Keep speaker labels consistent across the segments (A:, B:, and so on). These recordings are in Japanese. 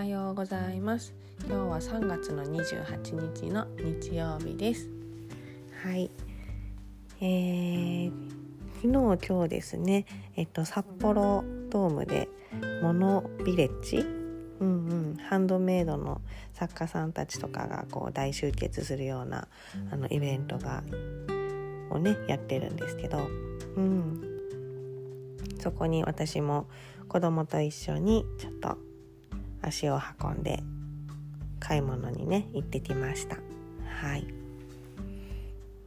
A: はようございます。今日は3月の28日の日曜日です。はい。えー、昨日今日ですね。えっと札幌ドームでモノビレッジ？うんうん、ハンドメイドの作家さんたちとかがこう大集結するようなあのイベントがをねやってるんですけど、うん、そこに私も子供と一緒にちょっと足を運んで買い物にね行ってきました。はい。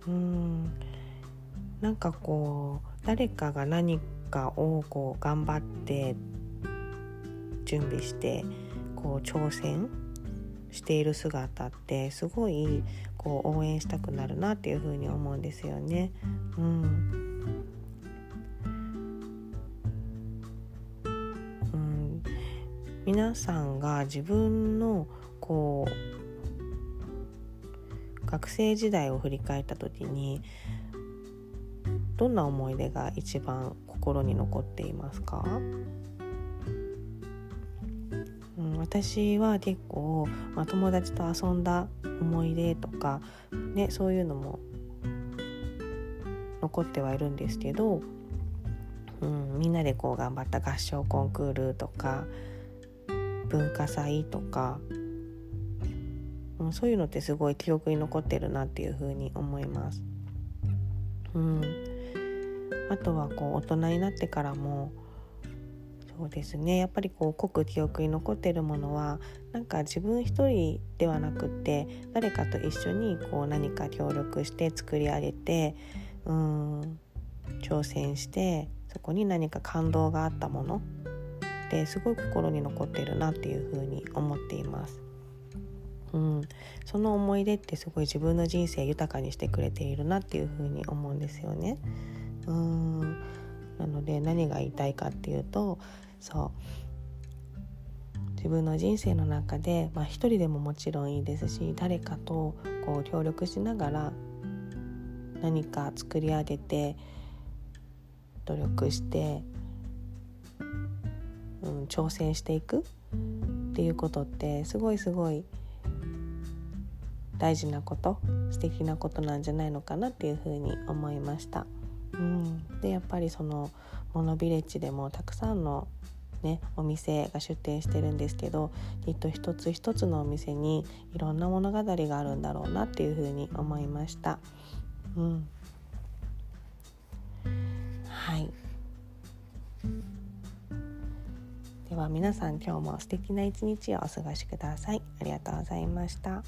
A: うん。なんかこう誰かが何かをこう頑張って準備してこう挑戦している姿ってすごいこう応援したくなるなっていうふうに思うんですよね。うん、皆さんが自分のこう学生時代を振り返った時にどんな思い出が一番心に残っていますか？うん私は結構、まあ、友達と遊んだ思い出とか、ね、そういうのも残ってはいるんですけど、うん、みんなでこう頑張った合唱コンクールとか文化祭とか、う、そういうのってすごい記憶に残ってるなっていうふうに思います。うん、あとはこう大人になってからもそうですねやっぱりこう濃く記憶に残ってるものはなんか自分一人ではなくって誰かと一緒にこう何か協力して作り上げてうん挑戦してそこに何か感動があったものですごい心に残ってるなっていうふうに思っています。うん、その思い出ってすごい自分の人生豊かにしてくれているなっていうふうに思うんですよね。うんなので何が言いたいかっていうとそう自分の人生の中で、まあ、一人でももちろんいいですし誰かとこう協力しながら何か作り上げて努力して、うん、挑戦していくっていうことってすごいすごい大事なこと素敵なことなんじゃないのかなっていうふうに思いました。うん、でやっぱりそのモノビレッジでもたくさんのねお店が出店してるんですけどきっと一つ一つのお店にいろんな物語があるんだろうなっていうふうに思いました。うん、では皆さん今日も素敵な一日をお過ごしください。ありがとうございました。